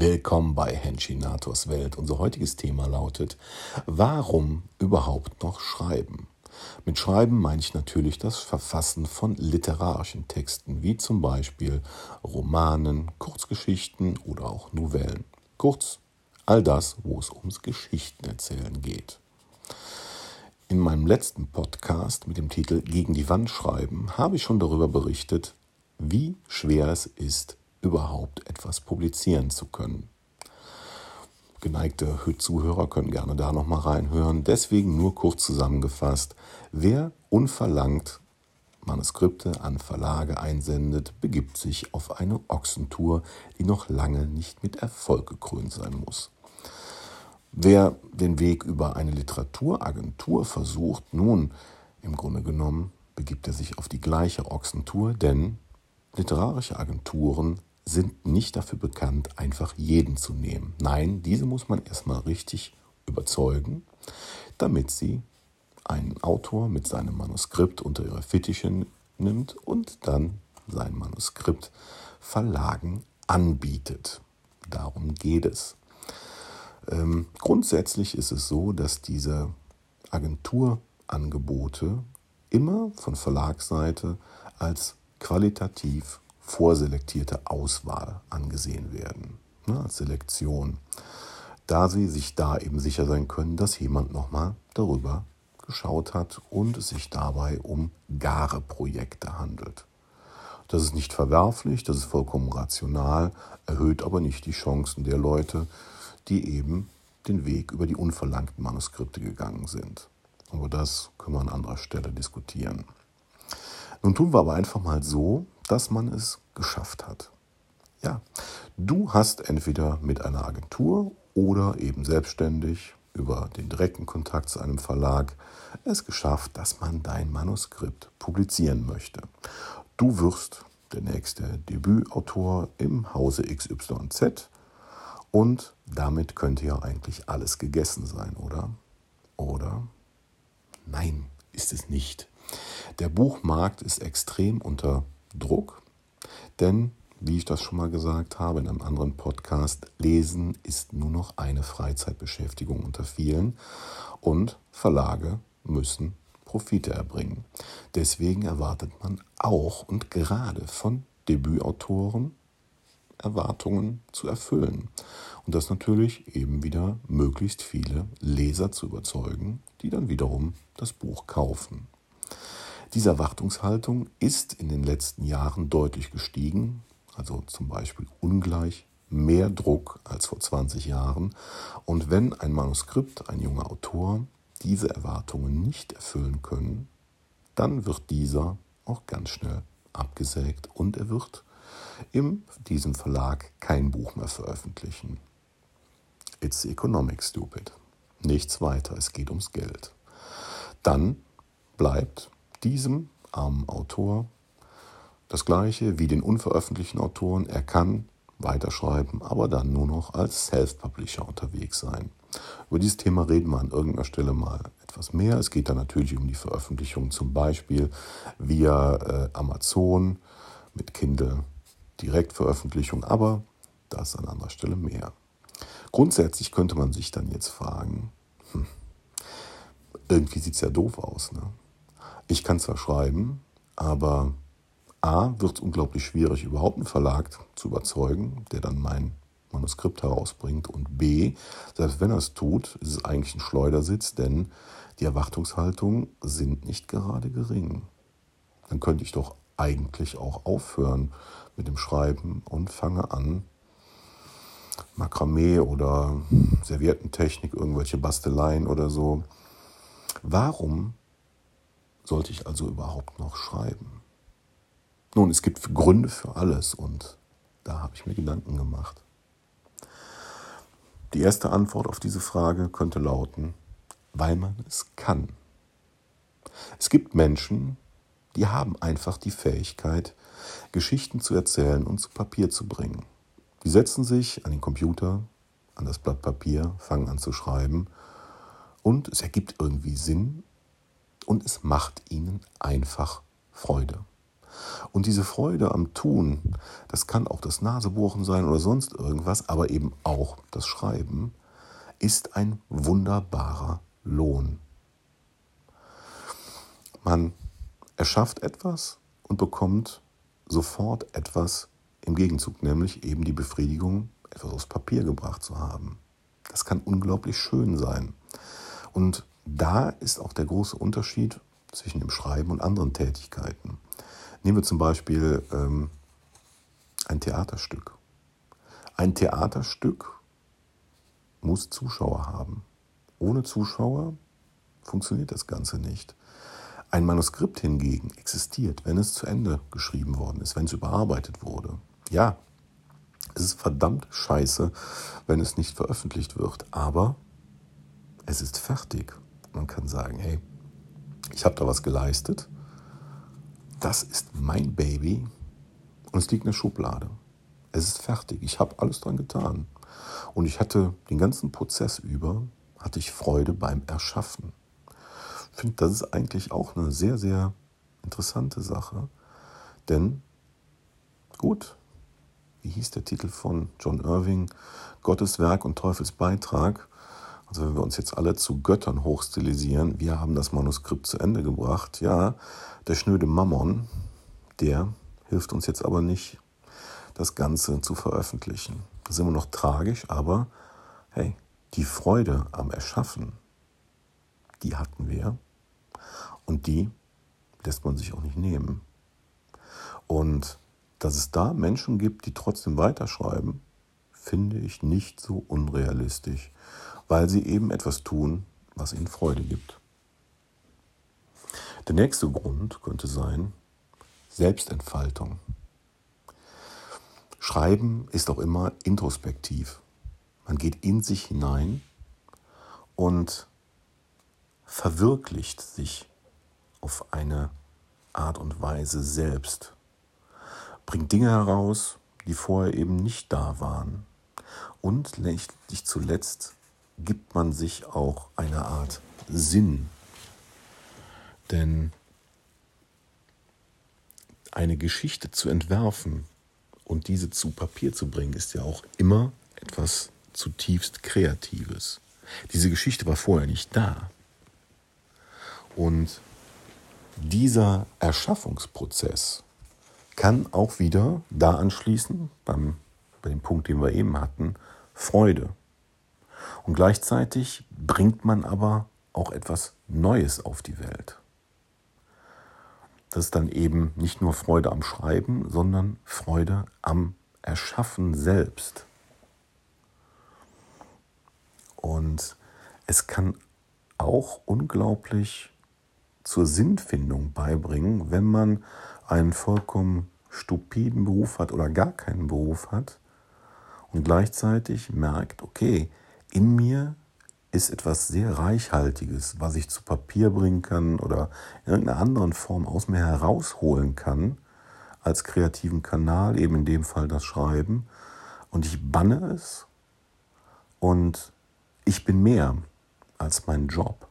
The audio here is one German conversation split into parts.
Willkommen bei Henchinators Welt. Unser heutiges Thema lautet, warum überhaupt noch schreiben? Mit Schreiben meine ich natürlich das Verfassen von literarischen Texten, wie zum Beispiel Romanen, Kurzgeschichten oder auch Novellen. Kurz, all das, wo es ums Geschichtenerzählen geht. In meinem letzten Podcast mit dem Titel Gegen die Wand schreiben habe ich schon darüber berichtet, wie schwer es ist, überhaupt etwas publizieren zu können. Geneigte Zuhörer können gerne da nochmal reinhören. Deswegen nur kurz zusammengefasst, wer unverlangt Manuskripte an Verlage einsendet, begibt sich auf eine Ochsentour, die noch lange nicht mit Erfolg gekrönt sein muss. Wer den Weg über eine Literaturagentur versucht, nun im Grunde genommen begibt er sich auf die gleiche Ochsentour, denn literarische Agenturen sind nicht dafür bekannt, einfach jeden zu nehmen. Nein, diese muss man erstmal richtig überzeugen, damit sie einen Autor mit seinem Manuskript unter ihre Fittiche nimmt und dann sein Manuskript Verlagen anbietet. Darum geht es. Ähm, grundsätzlich ist es so, dass diese Agenturangebote immer von Verlagsseite als qualitativ vorselektierte Auswahl angesehen werden, ne, als Selektion, da sie sich da eben sicher sein können, dass jemand nochmal darüber geschaut hat und es sich dabei um gare Projekte handelt. Das ist nicht verwerflich, das ist vollkommen rational, erhöht aber nicht die Chancen der Leute, die eben den Weg über die unverlangten Manuskripte gegangen sind. Aber das können wir an anderer Stelle diskutieren. Nun tun wir aber einfach mal so, dass man es geschafft hat. Ja, du hast entweder mit einer Agentur oder eben selbstständig über den direkten Kontakt zu einem Verlag es geschafft, dass man dein Manuskript publizieren möchte. Du wirst der nächste Debütautor im Hause XYZ und damit könnte ja eigentlich alles gegessen sein, oder? Oder? Nein, ist es nicht. Der Buchmarkt ist extrem unter Druck, denn, wie ich das schon mal gesagt habe in einem anderen Podcast, Lesen ist nur noch eine Freizeitbeschäftigung unter vielen und Verlage müssen Profite erbringen. Deswegen erwartet man auch und gerade von Debütautoren Erwartungen zu erfüllen. Und das natürlich eben wieder möglichst viele Leser zu überzeugen, die dann wiederum das Buch kaufen. Diese Erwartungshaltung ist in den letzten Jahren deutlich gestiegen, also zum Beispiel ungleich mehr Druck als vor 20 Jahren. Und wenn ein Manuskript, ein junger Autor, diese Erwartungen nicht erfüllen können, dann wird dieser auch ganz schnell abgesägt und er wird in diesem Verlag kein Buch mehr veröffentlichen. It's economic stupid. Nichts weiter, es geht ums Geld. Dann bleibt diesem armen Autor das gleiche wie den unveröffentlichten Autoren. Er kann weiterschreiben, aber dann nur noch als Self-Publisher unterwegs sein. Über dieses Thema reden wir an irgendeiner Stelle mal etwas mehr. Es geht dann natürlich um die Veröffentlichung zum Beispiel via äh, Amazon mit Kindle Direktveröffentlichung, aber das an anderer Stelle mehr. Grundsätzlich könnte man sich dann jetzt fragen, hm, irgendwie sieht es ja doof aus. Ne? Ich kann zwar schreiben, aber A, wird es unglaublich schwierig, überhaupt einen Verlag zu überzeugen, der dann mein Manuskript herausbringt. Und B, selbst wenn er es tut, ist es eigentlich ein Schleudersitz, denn die Erwartungshaltungen sind nicht gerade gering. Dann könnte ich doch eigentlich auch aufhören mit dem Schreiben und fange an, Makramee oder Serviettentechnik, irgendwelche Basteleien oder so. Warum sollte ich also überhaupt noch schreiben? Nun, es gibt Gründe für alles und da habe ich mir Gedanken gemacht. Die erste Antwort auf diese Frage könnte lauten, weil man es kann. Es gibt Menschen, die haben einfach die Fähigkeit, Geschichten zu erzählen und zu Papier zu bringen. Die setzen sich an den Computer, an das Blatt Papier, fangen an zu schreiben und es ergibt irgendwie Sinn und es macht ihnen einfach Freude. Und diese Freude am Tun, das kann auch das Nasebohren sein oder sonst irgendwas, aber eben auch das Schreiben, ist ein wunderbarer Lohn. Man erschafft etwas und bekommt sofort etwas im Gegenzug, nämlich eben die Befriedigung, etwas aufs Papier gebracht zu haben. Das kann unglaublich schön sein. Und da ist auch der große Unterschied zwischen dem Schreiben und anderen Tätigkeiten. Nehmen wir zum Beispiel ähm, ein Theaterstück. Ein Theaterstück muss Zuschauer haben. Ohne Zuschauer funktioniert das Ganze nicht. Ein Manuskript hingegen existiert, wenn es zu Ende geschrieben worden ist, wenn es überarbeitet wurde. Ja, es ist verdammt scheiße, wenn es nicht veröffentlicht wird, aber es ist fertig. Man kann sagen, hey, ich habe da was geleistet, das ist mein Baby und es liegt in der Schublade. Es ist fertig, ich habe alles dran getan. Und ich hatte den ganzen Prozess über, hatte ich Freude beim Erschaffen. Ich finde, das ist eigentlich auch eine sehr, sehr interessante Sache. Denn, gut, wie hieß der Titel von John Irving? Gottes Werk und Teufels Beitrag. Also wenn wir uns jetzt alle zu Göttern hochstilisieren, wir haben das Manuskript zu Ende gebracht. Ja, der schnöde Mammon, der hilft uns jetzt aber nicht, das Ganze zu veröffentlichen. Das ist immer noch tragisch, aber hey, die Freude am Erschaffen, die hatten wir und die lässt man sich auch nicht nehmen. Und dass es da Menschen gibt, die trotzdem weiterschreiben, finde ich nicht so unrealistisch, weil sie eben etwas tun, was ihnen Freude gibt. Der nächste Grund könnte sein Selbstentfaltung. Schreiben ist auch immer introspektiv. Man geht in sich hinein und verwirklicht sich auf eine Art und Weise selbst bringt Dinge heraus, die vorher eben nicht da waren. Und letztlich zuletzt gibt man sich auch eine Art Sinn. Denn eine Geschichte zu entwerfen und diese zu Papier zu bringen, ist ja auch immer etwas zutiefst Kreatives. Diese Geschichte war vorher nicht da. Und dieser Erschaffungsprozess, kann auch wieder da anschließen, beim, bei dem Punkt, den wir eben hatten, Freude. Und gleichzeitig bringt man aber auch etwas Neues auf die Welt. Das ist dann eben nicht nur Freude am Schreiben, sondern Freude am Erschaffen selbst. Und es kann auch unglaublich zur Sinnfindung beibringen, wenn man einen vollkommen stupiden Beruf hat oder gar keinen Beruf hat und gleichzeitig merkt, okay, in mir ist etwas sehr Reichhaltiges, was ich zu Papier bringen kann oder in irgendeiner anderen Form aus mir herausholen kann, als kreativen Kanal, eben in dem Fall das Schreiben. Und ich banne es und ich bin mehr als mein Job.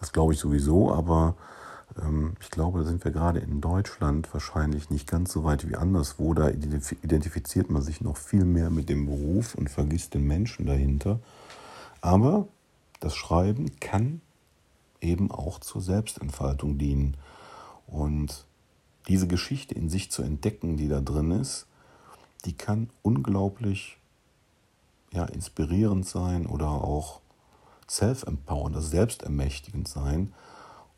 Das glaube ich sowieso, aber ich glaube, da sind wir gerade in Deutschland wahrscheinlich nicht ganz so weit wie anderswo. Da identifiziert man sich noch viel mehr mit dem Beruf und vergisst den Menschen dahinter. Aber das Schreiben kann eben auch zur Selbstentfaltung dienen. Und diese Geschichte in sich zu entdecken, die da drin ist, die kann unglaublich ja, inspirierend sein oder auch self-empowernd, also selbstermächtigend sein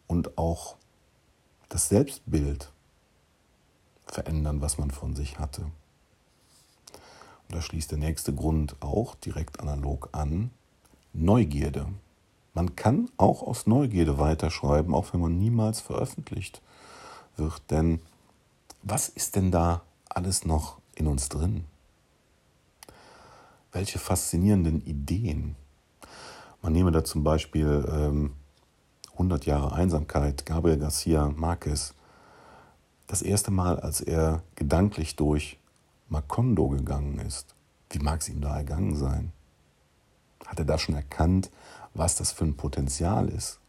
und auch das Selbstbild verändern, was man von sich hatte. Und da schließt der nächste Grund auch direkt analog an, Neugierde. Man kann auch aus Neugierde weiterschreiben, auch wenn man niemals veröffentlicht wird. Denn was ist denn da alles noch in uns drin? Welche faszinierenden Ideen. Man nehme da zum Beispiel ähm, 100 Jahre Einsamkeit, Gabriel Garcia Marquez, das erste Mal, als er gedanklich durch Macondo gegangen ist, wie mag es ihm da ergangen sein? Hat er da schon erkannt, was das für ein Potenzial ist?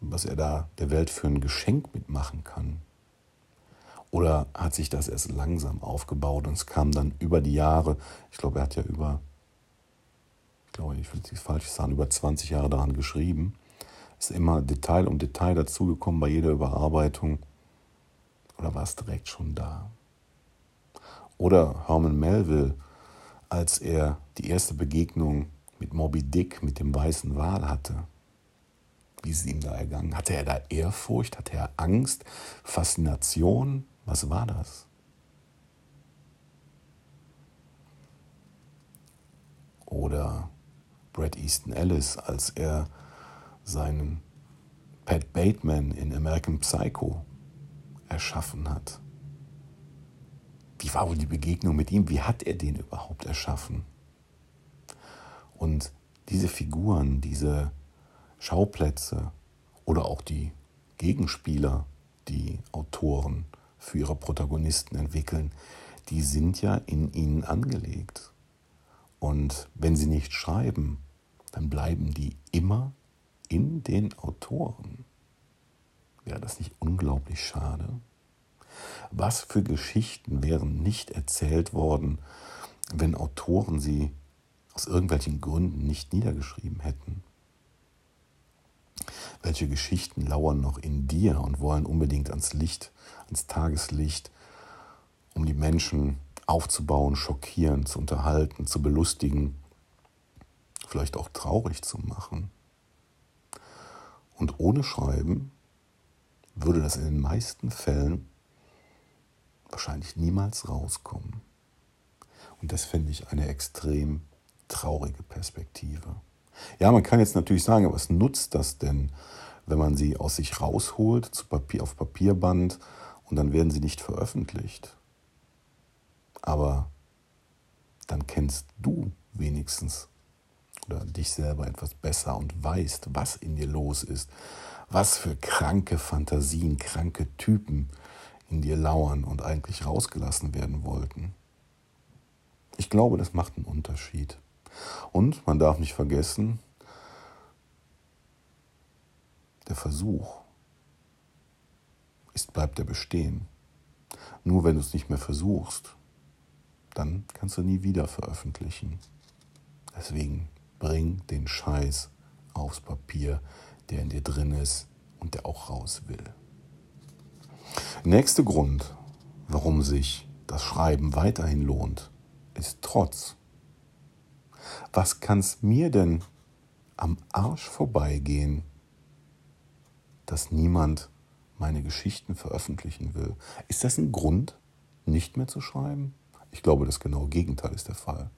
Was er da der Welt für ein Geschenk mitmachen kann? Oder hat sich das erst langsam aufgebaut und es kam dann über die Jahre, ich glaube, er hat ja über, ich glaube, ich will es nicht falsch sagen, über 20 Jahre daran geschrieben, ist immer Detail um Detail dazugekommen bei jeder Überarbeitung. Oder war es direkt schon da? Oder Herman Melville, als er die erste Begegnung mit Moby Dick, mit dem weißen Wal hatte. Wie ist es ihm da ergangen? Hatte er da Ehrfurcht? Hatte er Angst? Faszination? Was war das? Oder Brad Easton Ellis, als er seinen Pat Bateman in American Psycho erschaffen hat. Wie war wohl die Begegnung mit ihm? Wie hat er den überhaupt erschaffen? Und diese Figuren, diese Schauplätze oder auch die Gegenspieler, die Autoren für ihre Protagonisten entwickeln, die sind ja in ihnen angelegt. Und wenn sie nicht schreiben, dann bleiben die immer in den Autoren. Wäre das nicht unglaublich schade? Was für Geschichten wären nicht erzählt worden, wenn Autoren sie aus irgendwelchen Gründen nicht niedergeschrieben hätten? Welche Geschichten lauern noch in dir und wollen unbedingt ans Licht, ans Tageslicht, um die Menschen aufzubauen, schockieren, zu unterhalten, zu belustigen, vielleicht auch traurig zu machen? Und ohne Schreiben würde das in den meisten Fällen wahrscheinlich niemals rauskommen. Und das finde ich eine extrem traurige Perspektive. Ja, man kann jetzt natürlich sagen, was nutzt das denn, wenn man sie aus sich rausholt, zu Papier, auf Papierband und dann werden sie nicht veröffentlicht? Aber dann kennst du wenigstens oder dich selber etwas besser und weißt, was in dir los ist, was für kranke Fantasien, kranke Typen in dir lauern und eigentlich rausgelassen werden wollten. Ich glaube, das macht einen Unterschied. Und man darf nicht vergessen, der Versuch ist, bleibt er bestehen. Nur wenn du es nicht mehr versuchst, dann kannst du nie wieder veröffentlichen. Deswegen bring den Scheiß aufs Papier, der in dir drin ist und der auch raus will. Nächster Grund, warum sich das Schreiben weiterhin lohnt, ist Trotz. Was kann es mir denn am Arsch vorbeigehen, dass niemand meine Geschichten veröffentlichen will? Ist das ein Grund, nicht mehr zu schreiben? Ich glaube, das genaue Gegenteil ist der Fall.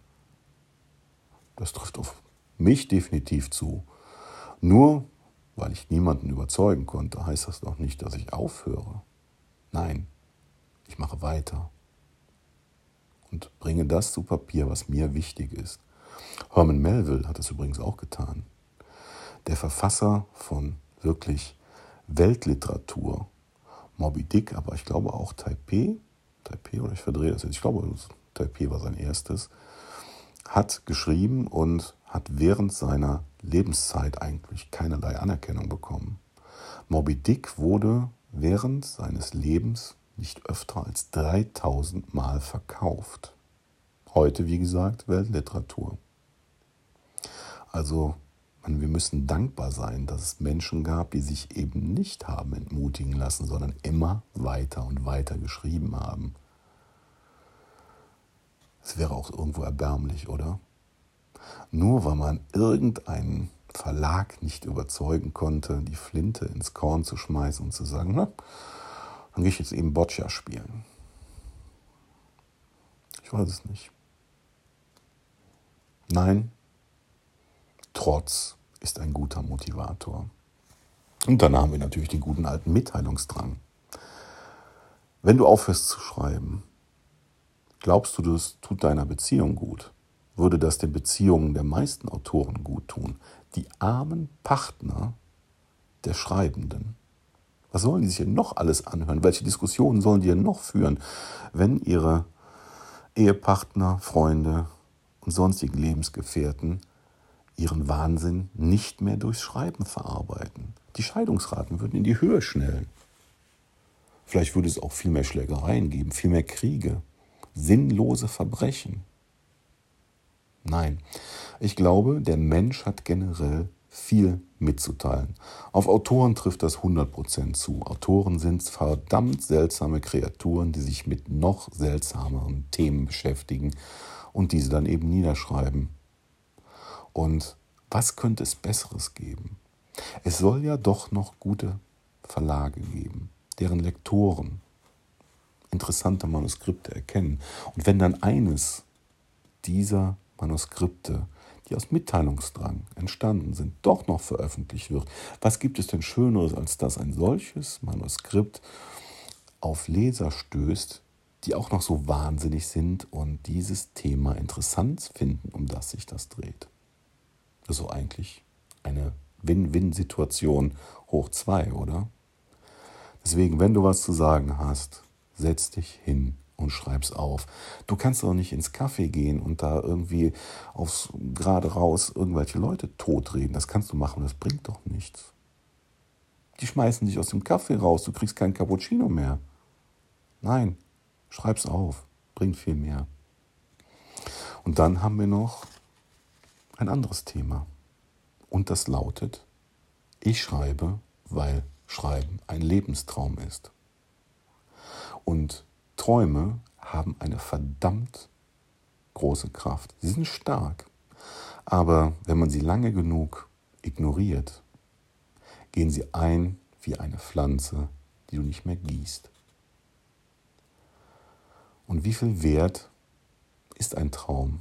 Das trifft auf mich definitiv zu. Nur weil ich niemanden überzeugen konnte, heißt das noch nicht, dass ich aufhöre. Nein, ich mache weiter und bringe das zu Papier, was mir wichtig ist. Herman Melville hat es übrigens auch getan. Der Verfasser von wirklich Weltliteratur, Moby Dick, aber ich glaube auch Taipei, Taipei oder ich verdrehe das jetzt, ich glaube Taipei war sein erstes, hat geschrieben und hat während seiner Lebenszeit eigentlich keinerlei Anerkennung bekommen. Moby Dick wurde während seines Lebens nicht öfter als 3000 Mal verkauft. Heute, wie gesagt, Weltliteratur. Also, wir müssen dankbar sein, dass es Menschen gab, die sich eben nicht haben entmutigen lassen, sondern immer weiter und weiter geschrieben haben. Es wäre auch irgendwo erbärmlich, oder? Nur weil man irgendeinen Verlag nicht überzeugen konnte, die Flinte ins Korn zu schmeißen und zu sagen, na, dann gehe ich jetzt eben Boccia spielen. Ich weiß es nicht. Nein, Trotz ist ein guter Motivator. Und dann haben wir natürlich den guten alten Mitteilungsdrang. Wenn du aufhörst zu schreiben, glaubst du, das tut deiner Beziehung gut? Würde das den Beziehungen der meisten Autoren gut tun. Die armen Partner der Schreibenden. Was sollen die sich denn noch alles anhören? Welche Diskussionen sollen die denn noch führen, wenn ihre Ehepartner, Freunde und sonstigen Lebensgefährten ihren Wahnsinn nicht mehr durchs Schreiben verarbeiten? Die Scheidungsraten würden in die Höhe schnellen. Vielleicht würde es auch viel mehr Schlägereien geben, viel mehr Kriege, sinnlose Verbrechen. Nein, ich glaube, der Mensch hat generell viel mitzuteilen. Auf Autoren trifft das 100% zu. Autoren sind verdammt seltsame Kreaturen, die sich mit noch seltsameren Themen beschäftigen und diese dann eben niederschreiben. Und was könnte es Besseres geben? Es soll ja doch noch gute Verlage geben, deren Lektoren interessante Manuskripte erkennen. Und wenn dann eines dieser Manuskripte, die aus Mitteilungsdrang entstanden sind, doch noch veröffentlicht wird, was gibt es denn Schöneres, als dass ein solches Manuskript auf Leser stößt, die auch noch so wahnsinnig sind und dieses Thema interessant finden, um das sich das dreht. Das ist so eigentlich eine Win-Win-Situation hoch zwei, oder? Deswegen, wenn du was zu sagen hast, setz dich hin und schreib's auf. Du kannst doch nicht ins Café gehen und da irgendwie aufs gerade raus irgendwelche Leute totreden. Das kannst du machen, das bringt doch nichts. Die schmeißen dich aus dem Kaffee raus, du kriegst keinen Cappuccino mehr. Nein, schreib's auf, bringt viel mehr. Und dann haben wir noch ein anderes Thema. Und das lautet, ich schreibe, weil Schreiben ein Lebenstraum ist. Und Träume haben eine verdammt große Kraft. Sie sind stark. Aber wenn man sie lange genug ignoriert, gehen sie ein wie eine Pflanze, die du nicht mehr gießt. Und wie viel wert ist ein Traum?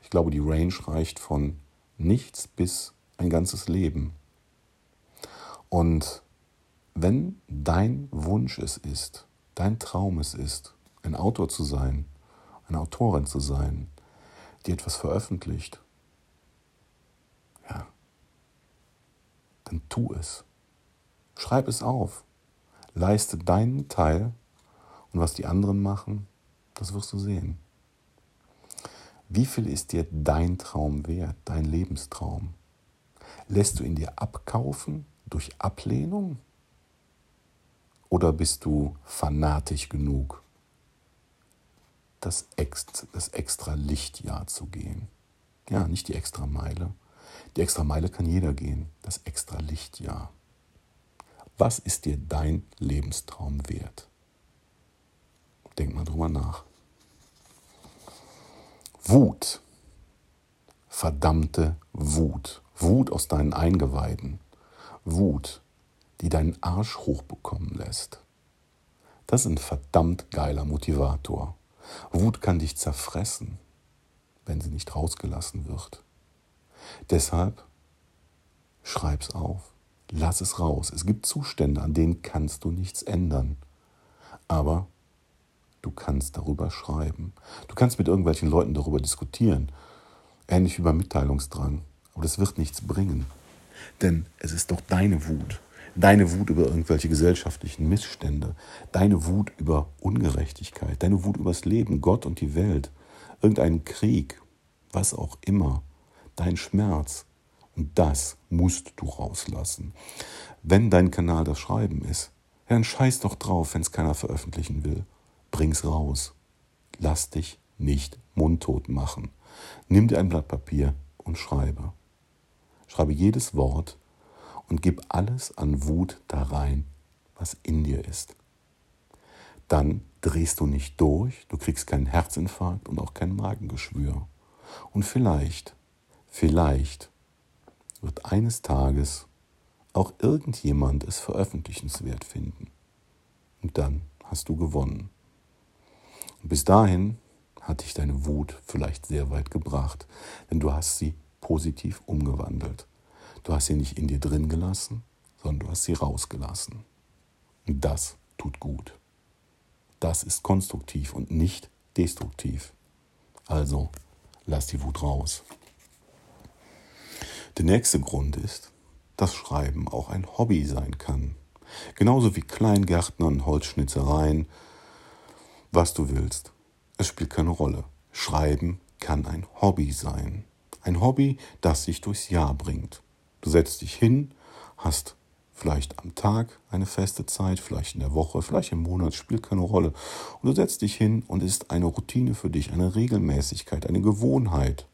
Ich glaube, die Range reicht von nichts bis ein ganzes Leben. Und wenn dein Wunsch es ist, dein Traum es ist, ein Autor zu sein, eine Autorin zu sein, die etwas veröffentlicht, ja, dann tu es. Schreib es auf. Leiste deinen Teil und was die anderen machen, das wirst du sehen. Wie viel ist dir dein Traum wert, dein Lebenstraum? Lässt du ihn dir abkaufen durch Ablehnung? Oder bist du fanatisch genug, das, extra, das extra Lichtjahr zu gehen? Ja, nicht die extra Meile. Die extra Meile kann jeder gehen, das extra Lichtjahr. Was ist dir dein Lebenstraum wert? Denk mal drüber nach. Wut. Verdammte Wut. Wut aus deinen Eingeweiden. Wut, die deinen Arsch hochbekommen lässt. Das ist ein verdammt geiler Motivator. Wut kann dich zerfressen, wenn sie nicht rausgelassen wird. Deshalb schreib's auf, lass es raus. Es gibt Zustände, an denen kannst du nichts ändern. Aber du kannst darüber schreiben. Du kannst mit irgendwelchen Leuten darüber diskutieren. Ähnlich wie beim Mitteilungsdrang. Aber das wird nichts bringen. Denn es ist doch deine Wut. Deine Wut über irgendwelche gesellschaftlichen Missstände. Deine Wut über Ungerechtigkeit. Deine Wut übers Leben, Gott und die Welt. Irgendeinen Krieg. Was auch immer. Dein Schmerz. Und das musst du rauslassen. Wenn dein Kanal das Schreiben ist, dann scheiß doch drauf, wenn es keiner veröffentlichen will. Bring's raus. Lass dich nicht mundtot machen. Nimm dir ein Blatt Papier und schreibe. Schreibe jedes Wort und gib alles an Wut da rein, was in dir ist. Dann drehst du nicht durch, du kriegst keinen Herzinfarkt und auch kein Magengeschwür. Und vielleicht, vielleicht wird eines Tages auch irgendjemand es veröffentlichenswert finden. Und dann hast du gewonnen. Und bis dahin hat dich deine Wut vielleicht sehr weit gebracht, denn du hast sie positiv umgewandelt. Du hast sie nicht in dir drin gelassen, sondern du hast sie rausgelassen. Und das tut gut. Das ist konstruktiv und nicht destruktiv. Also lass die Wut raus. Der nächste Grund ist, dass Schreiben auch ein Hobby sein kann. Genauso wie Kleingärtnern, Holzschnitzereien, was du willst. Es spielt keine Rolle. Schreiben kann ein Hobby sein. Ein Hobby, das sich durchs Jahr bringt. Du setzt dich hin, hast Vielleicht am Tag eine feste Zeit, vielleicht in der Woche, vielleicht im Monat, spielt keine Rolle. Und du setzt dich hin und ist eine Routine für dich, eine Regelmäßigkeit, eine Gewohnheit.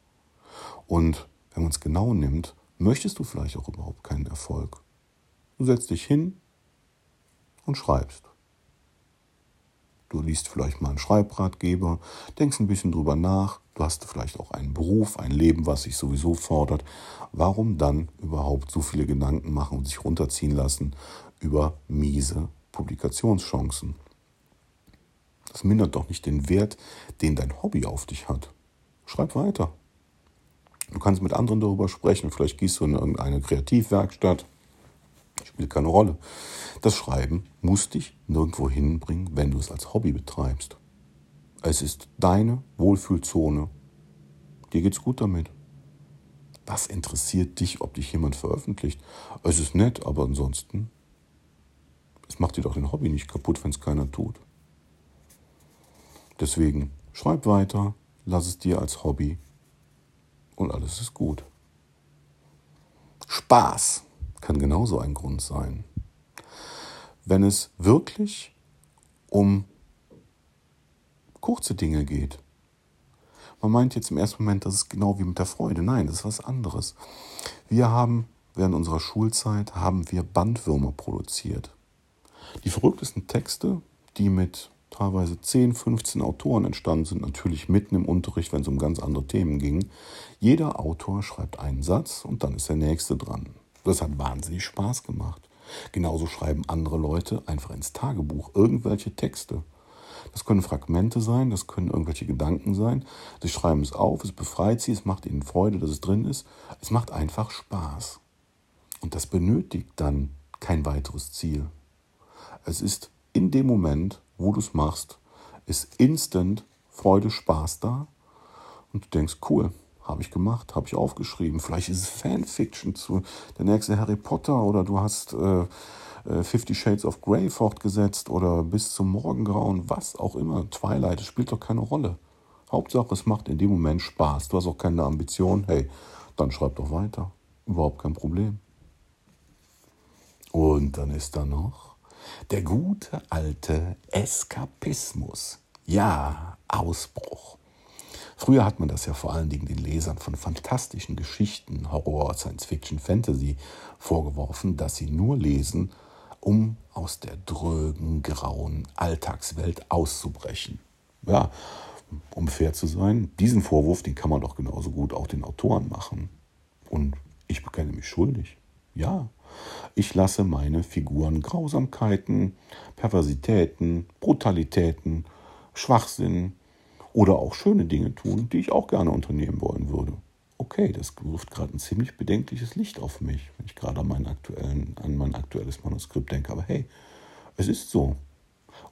Und wenn man es genau nimmt, möchtest du vielleicht auch überhaupt keinen Erfolg. Du setzt dich hin und schreibst. Du liest vielleicht mal einen Schreibratgeber, denkst ein bisschen drüber nach, du hast vielleicht auch einen Beruf, ein Leben, was sich sowieso fordert. Warum dann überhaupt so viele Gedanken machen und sich runterziehen lassen über miese Publikationschancen? Das mindert doch nicht den Wert, den dein Hobby auf dich hat. Schreib weiter. Du kannst mit anderen darüber sprechen. Vielleicht gehst du in irgendeine Kreativwerkstatt. Spielt keine Rolle. Das Schreiben muss dich nirgendwo hinbringen, wenn du es als Hobby betreibst. Es ist deine Wohlfühlzone. Dir geht's gut damit. Was interessiert dich, ob dich jemand veröffentlicht? Es ist nett, aber ansonsten, es macht dir doch den Hobby nicht kaputt, wenn es keiner tut. Deswegen schreib weiter, lass es dir als Hobby und alles ist gut. Spaß kann genauso ein Grund sein. Wenn es wirklich um kurze Dinge geht. Man meint jetzt im ersten Moment, das ist genau wie mit der Freude. Nein, das ist was anderes. Wir haben während unserer Schulzeit haben wir Bandwürmer produziert. Die verrücktesten Texte, die mit teilweise 10, 15 Autoren entstanden sind, natürlich mitten im Unterricht, wenn es um ganz andere Themen ging. Jeder Autor schreibt einen Satz und dann ist der nächste dran. Das hat wahnsinnig Spaß gemacht. Genauso schreiben andere Leute einfach ins Tagebuch irgendwelche Texte. Das können Fragmente sein, das können irgendwelche Gedanken sein. Sie schreiben es auf, es befreit sie, es macht ihnen Freude, dass es drin ist. Es macht einfach Spaß. Und das benötigt dann kein weiteres Ziel. Es ist in dem Moment, wo du es machst, ist instant Freude, Spaß da. Und du denkst, cool, habe ich gemacht, habe ich aufgeschrieben. Vielleicht ist es Fanfiction zu der nächste Harry Potter oder du hast äh, äh, Fifty Shades of Grey fortgesetzt oder bis zum Morgengrauen, was auch immer. Twilight, das spielt doch keine Rolle. Hauptsache, es macht in dem Moment Spaß. Du hast auch keine Ambition. Hey, dann schreib doch weiter. Überhaupt kein Problem. Und dann ist da noch der gute alte Eskapismus. Ja, Ausbruch. Früher hat man das ja vor allen Dingen den Lesern von fantastischen Geschichten, Horror, Science Fiction, Fantasy vorgeworfen, dass sie nur lesen, um aus der drögen, grauen Alltagswelt auszubrechen. Ja, um fair zu sein, diesen Vorwurf, den kann man doch genauso gut auch den Autoren machen. Und ich bekenne mich schuldig. Ja, ich lasse meine Figuren Grausamkeiten, Perversitäten, Brutalitäten, Schwachsinn, oder auch schöne Dinge tun, die ich auch gerne unternehmen wollen würde. Okay, das wirft gerade ein ziemlich bedenkliches Licht auf mich, wenn ich gerade an, an mein aktuelles Manuskript denke. Aber hey, es ist so.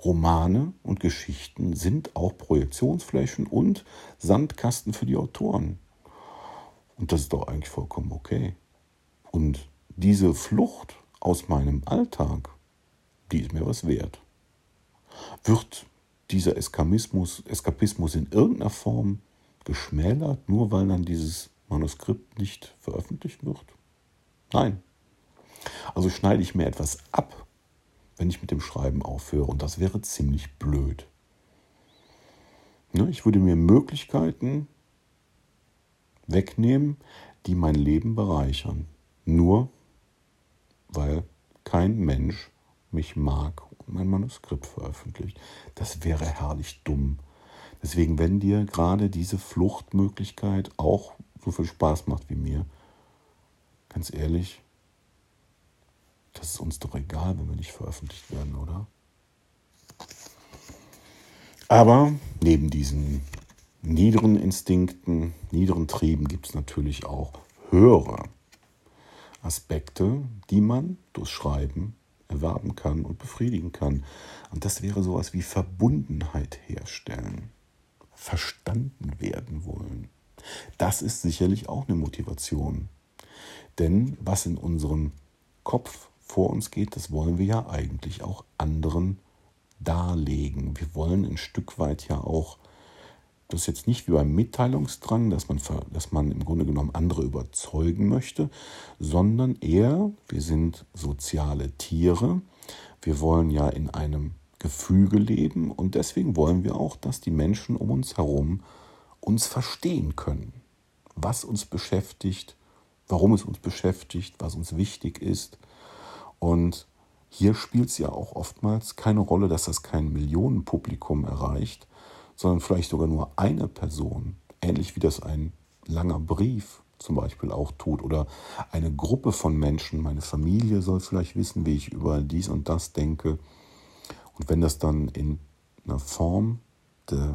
Romane und Geschichten sind auch Projektionsflächen und Sandkasten für die Autoren. Und das ist doch eigentlich vollkommen okay. Und diese Flucht aus meinem Alltag, die ist mir was wert. Wird dieser Eskapismus, Eskapismus in irgendeiner Form geschmälert, nur weil dann dieses Manuskript nicht veröffentlicht wird? Nein. Also schneide ich mir etwas ab, wenn ich mit dem Schreiben aufhöre. Und das wäre ziemlich blöd. Ne, ich würde mir Möglichkeiten wegnehmen, die mein Leben bereichern. Nur weil kein Mensch mich mag mein Manuskript veröffentlicht. Das wäre herrlich dumm. Deswegen, wenn dir gerade diese Fluchtmöglichkeit auch so viel Spaß macht wie mir, ganz ehrlich, das ist uns doch egal, wenn wir nicht veröffentlicht werden, oder? Aber neben diesen niederen Instinkten, niederen Trieben gibt es natürlich auch höhere Aspekte, die man durch Schreiben erwerben kann und befriedigen kann. Und das wäre sowas wie Verbundenheit herstellen, verstanden werden wollen. Das ist sicherlich auch eine Motivation. Denn was in unserem Kopf vor uns geht, das wollen wir ja eigentlich auch anderen darlegen. Wir wollen ein Stück weit ja auch Das ist jetzt nicht wie beim Mitteilungsdrang, dass man, dass man im Grunde genommen andere überzeugen möchte, sondern eher, wir sind soziale Tiere. Wir wollen ja in einem Gefüge leben und deswegen wollen wir auch, dass die Menschen um uns herum uns verstehen können, was uns beschäftigt, warum es uns beschäftigt, was uns wichtig ist. Und hier spielt es ja auch oftmals keine Rolle, dass das kein Millionenpublikum erreicht, sondern vielleicht sogar nur eine Person, ähnlich wie das ein langer Brief zum Beispiel auch tut oder eine Gruppe von Menschen, meine Familie soll vielleicht wissen, wie ich über dies und das denke. Und wenn das dann in einer Form de,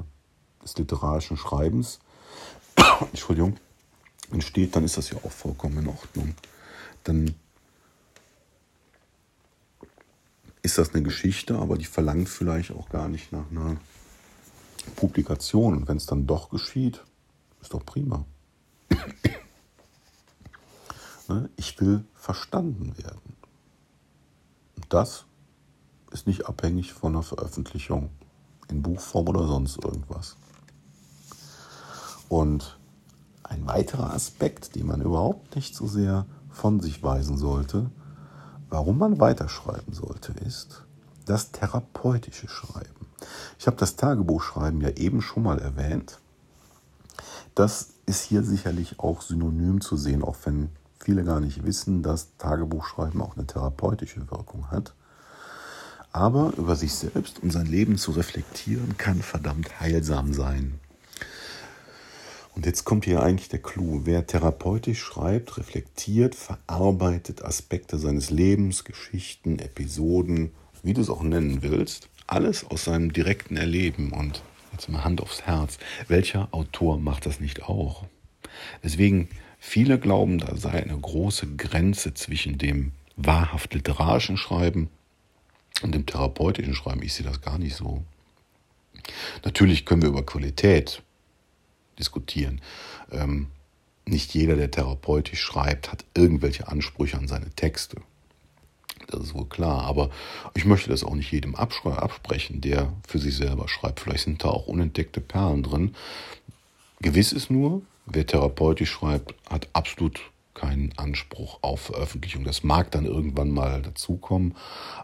des literarischen Schreibens, Entschuldigung, entsteht, dann ist das ja auch vollkommen in Ordnung. Dann ist das eine Geschichte, aber die verlangt vielleicht auch gar nicht nach einer Publikation. Wenn es dann doch geschieht, ist doch prima. Ne? ich will verstanden werden. Und das ist nicht abhängig von einer Veröffentlichung in Buchform oder sonst irgendwas. Und ein weiterer Aspekt, den man überhaupt nicht so sehr von sich weisen sollte, warum man weiterschreiben sollte, ist das therapeutische Schreiben. Ich habe das Tagebuchschreiben ja eben schon mal erwähnt. Das ist hier sicherlich auch synonym zu sehen, auch wenn viele gar nicht wissen, dass Tagebuchschreiben auch eine therapeutische Wirkung hat. Aber über sich selbst und sein Leben zu reflektieren, kann verdammt heilsam sein. Und jetzt kommt hier eigentlich der Clou. Wer therapeutisch schreibt, reflektiert, verarbeitet Aspekte seines Lebens, Geschichten, Episoden, wie du es auch nennen willst, alles aus seinem direkten Erleben und jetzt mal Hand aufs Herz. Welcher Autor macht das nicht auch? Deswegen, viele glauben, da sei eine große Grenze zwischen dem wahrhaft literarischen Schreiben und dem therapeutischen Schreiben. Ich sehe das gar nicht so. Natürlich können wir über Qualität diskutieren. Ähm, nicht jeder, der therapeutisch schreibt, hat irgendwelche Ansprüche an seine Texte. Das ist wohl klar. Aber ich möchte das auch nicht jedem absprechen, der für sich selber schreibt. Vielleicht sind da auch unentdeckte Perlen drin. Gewiss ist nur, wer therapeutisch schreibt, hat absolut keinen Anspruch auf Veröffentlichung. Das mag dann irgendwann mal dazukommen,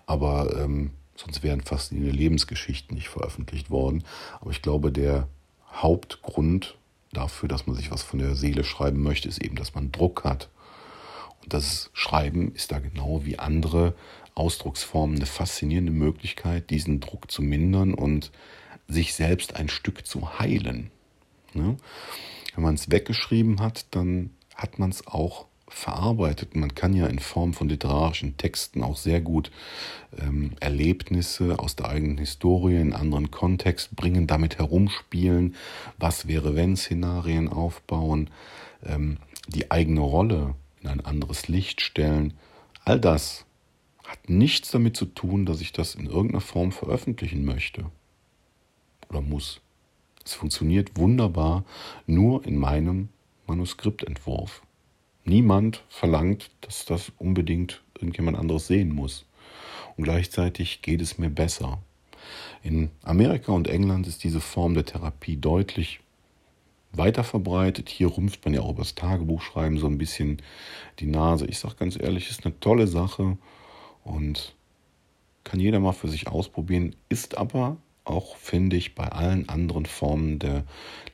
aber ähm, sonst wären fast die Lebensgeschichten nicht veröffentlicht worden. Aber ich glaube, der Hauptgrund dafür, dass man sich was von der Seele schreiben möchte, ist eben, dass man Druck hat das Schreiben ist da genau wie andere Ausdrucksformen eine faszinierende Möglichkeit, diesen Druck zu mindern und sich selbst ein Stück zu heilen. Ne? Wenn man es weggeschrieben hat, dann hat man es auch verarbeitet. Man kann ja in Form von literarischen Texten auch sehr gut ähm, Erlebnisse aus der eigenen Historie in anderen Kontext bringen, damit herumspielen, was wäre wenn Szenarien aufbauen, ähm, die eigene Rolle in ein anderes Licht stellen. All das hat nichts damit zu tun, dass ich das in irgendeiner Form veröffentlichen möchte oder muss. Es funktioniert wunderbar nur in meinem Manuskriptentwurf. Niemand verlangt, dass das unbedingt irgendjemand anderes sehen muss. Und gleichzeitig geht es mir besser. In Amerika und England ist diese Form der Therapie deutlich weiter verbreitet. Hier rümpft man ja auch über das Tagebuchschreiben so ein bisschen die Nase. Ich sage ganz ehrlich, ist eine tolle Sache und kann jeder mal für sich ausprobieren, ist aber auch, finde ich, bei allen anderen Formen der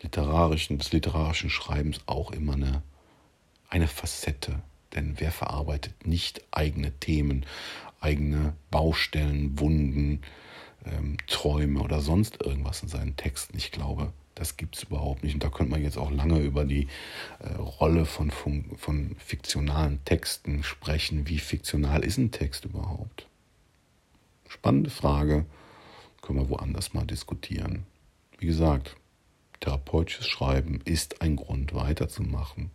literarischen, des literarischen Schreibens auch immer eine, eine Facette. Denn wer verarbeitet nicht eigene Themen, eigene Baustellen, Wunden, ähm, Träume oder sonst irgendwas in seinen Texten? Ich glaube, das gibt es überhaupt nicht. Und da könnte man jetzt auch lange über die äh, Rolle von, von, von fiktionalen Texten sprechen. Wie fiktional ist ein Text überhaupt? Spannende Frage. Können wir woanders mal diskutieren. Wie gesagt, therapeutisches Schreiben ist ein Grund weiterzumachen.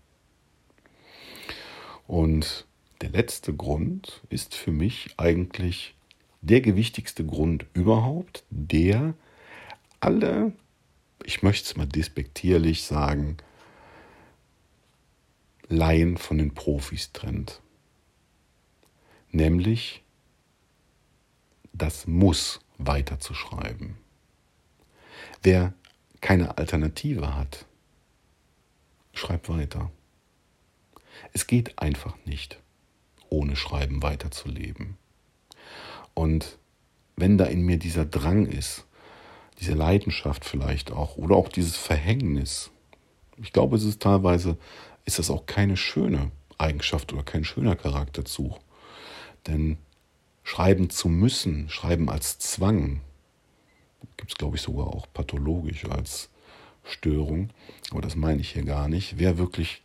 Und der letzte Grund ist für mich eigentlich der gewichtigste Grund überhaupt, der alle ich möchte es mal despektierlich sagen, Laien von den Profis trennt. Nämlich das Muss weiterzuschreiben. Wer keine Alternative hat, schreib weiter. Es geht einfach nicht, ohne Schreiben weiterzuleben. Und wenn da in mir dieser Drang ist, diese Leidenschaft vielleicht auch, oder auch dieses Verhängnis, ich glaube, es ist teilweise, ist das auch keine schöne Eigenschaft oder kein schöner Charakterzug. Denn schreiben zu müssen, schreiben als Zwang, gibt es, glaube ich, sogar auch pathologisch als Störung, aber das meine ich hier gar nicht. Wer wirklich,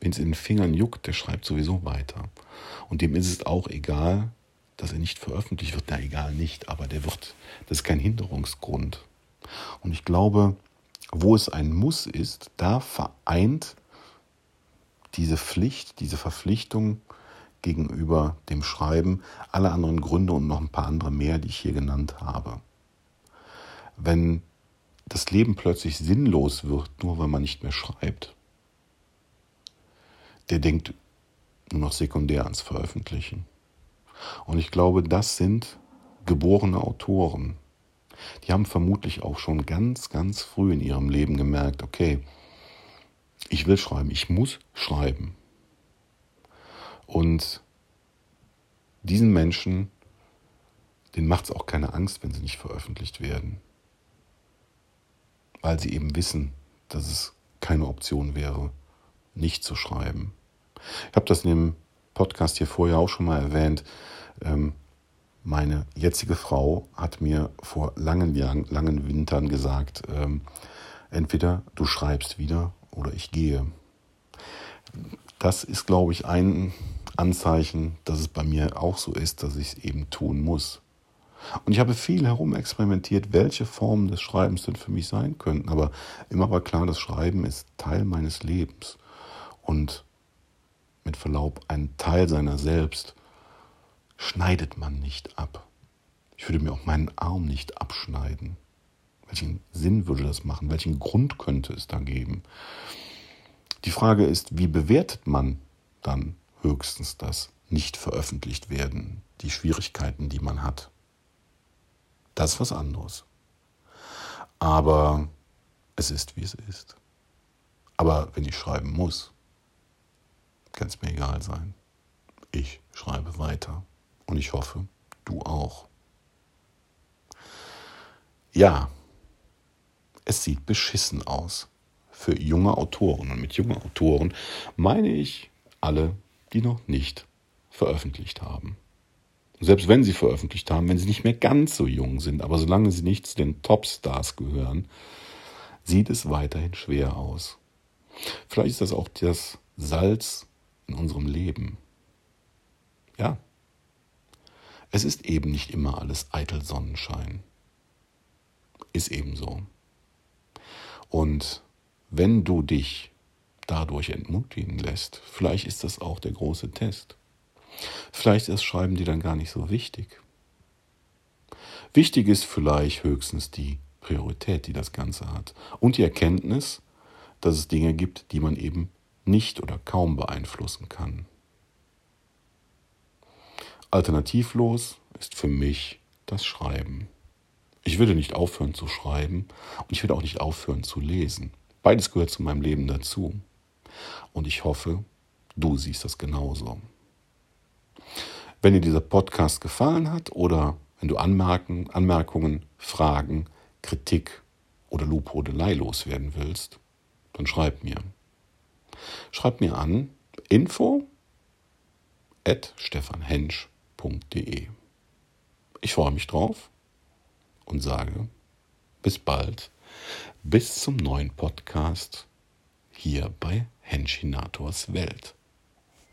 wenn es in den Fingern juckt, der schreibt sowieso weiter. Und dem ist es auch egal, dass er nicht veröffentlicht wird. Na, egal nicht, aber der wird, das ist kein Hinderungsgrund. Und ich glaube, wo es ein Muss ist, da vereint diese Pflicht, diese Verpflichtung gegenüber dem Schreiben alle anderen Gründe und noch ein paar andere mehr, die ich hier genannt habe. Wenn das Leben plötzlich sinnlos wird, nur weil man nicht mehr schreibt, der denkt nur noch sekundär ans Veröffentlichen. Und ich glaube, das sind geborene Autoren. Die haben vermutlich auch schon ganz, ganz früh in ihrem Leben gemerkt, okay, ich will schreiben, ich muss schreiben. Und diesen Menschen, denen macht es auch keine Angst, wenn sie nicht veröffentlicht werden. Weil sie eben wissen, dass es keine Option wäre, nicht zu schreiben. Ich habe das in dem Podcast hier vorher auch schon mal erwähnt. Ähm, meine jetzige Frau hat mir vor langen Jahren, langen Wintern gesagt, ähm, entweder du schreibst wieder oder ich gehe. Das ist, glaube ich, ein Anzeichen, dass es bei mir auch so ist, dass ich es eben tun muss. Und ich habe viel herumexperimentiert, welche Formen des Schreibens denn für mich sein könnten. Aber immer war klar, das Schreiben ist Teil meines Lebens. Und mit Verlaub, ein Teil seiner selbst schneidet man nicht ab. Ich würde mir auch meinen Arm nicht abschneiden. Welchen Sinn würde das machen? Welchen Grund könnte es da geben? Die Frage ist, wie bewertet man dann höchstens das nicht veröffentlicht werden, die Schwierigkeiten, die man hat. Das ist was anderes. Aber es ist, wie es ist. Aber wenn ich schreiben muss, kann es mir egal sein. Ich schreibe weiter. Und ich hoffe, du auch. Ja, es sieht beschissen aus für junge Autoren. Und mit jungen Autoren meine ich alle, die noch nicht veröffentlicht haben. Selbst wenn sie veröffentlicht haben, wenn sie nicht mehr ganz so jung sind, aber solange sie nicht zu den Topstars gehören, sieht es weiterhin schwer aus. Vielleicht ist das auch das Salz in unserem Leben. Ja, es ist eben nicht immer alles eitel Sonnenschein. Ist eben so. Und wenn du dich dadurch entmutigen lässt. Vielleicht ist das auch der große Test. Vielleicht ist Schreiben dir dann gar nicht so wichtig. Wichtig ist vielleicht höchstens die Priorität, die das Ganze hat. Und die Erkenntnis, dass es Dinge gibt, die man eben nicht oder kaum beeinflussen kann. Alternativlos ist für mich das Schreiben. Ich würde nicht aufhören zu schreiben und ich würde auch nicht aufhören zu lesen. Beides gehört zu meinem Leben dazu. Und ich hoffe, du siehst das genauso. Wenn dir dieser Podcast gefallen hat oder wenn du Anmerken, Anmerkungen, Fragen, Kritik oder Lobhudelei loswerden willst, dann schreib mir. Schreib mir an info at stefanhensch.de. Ich freue mich drauf und sage bis bald, bis zum neuen Podcast hier bei Henchinators Welt.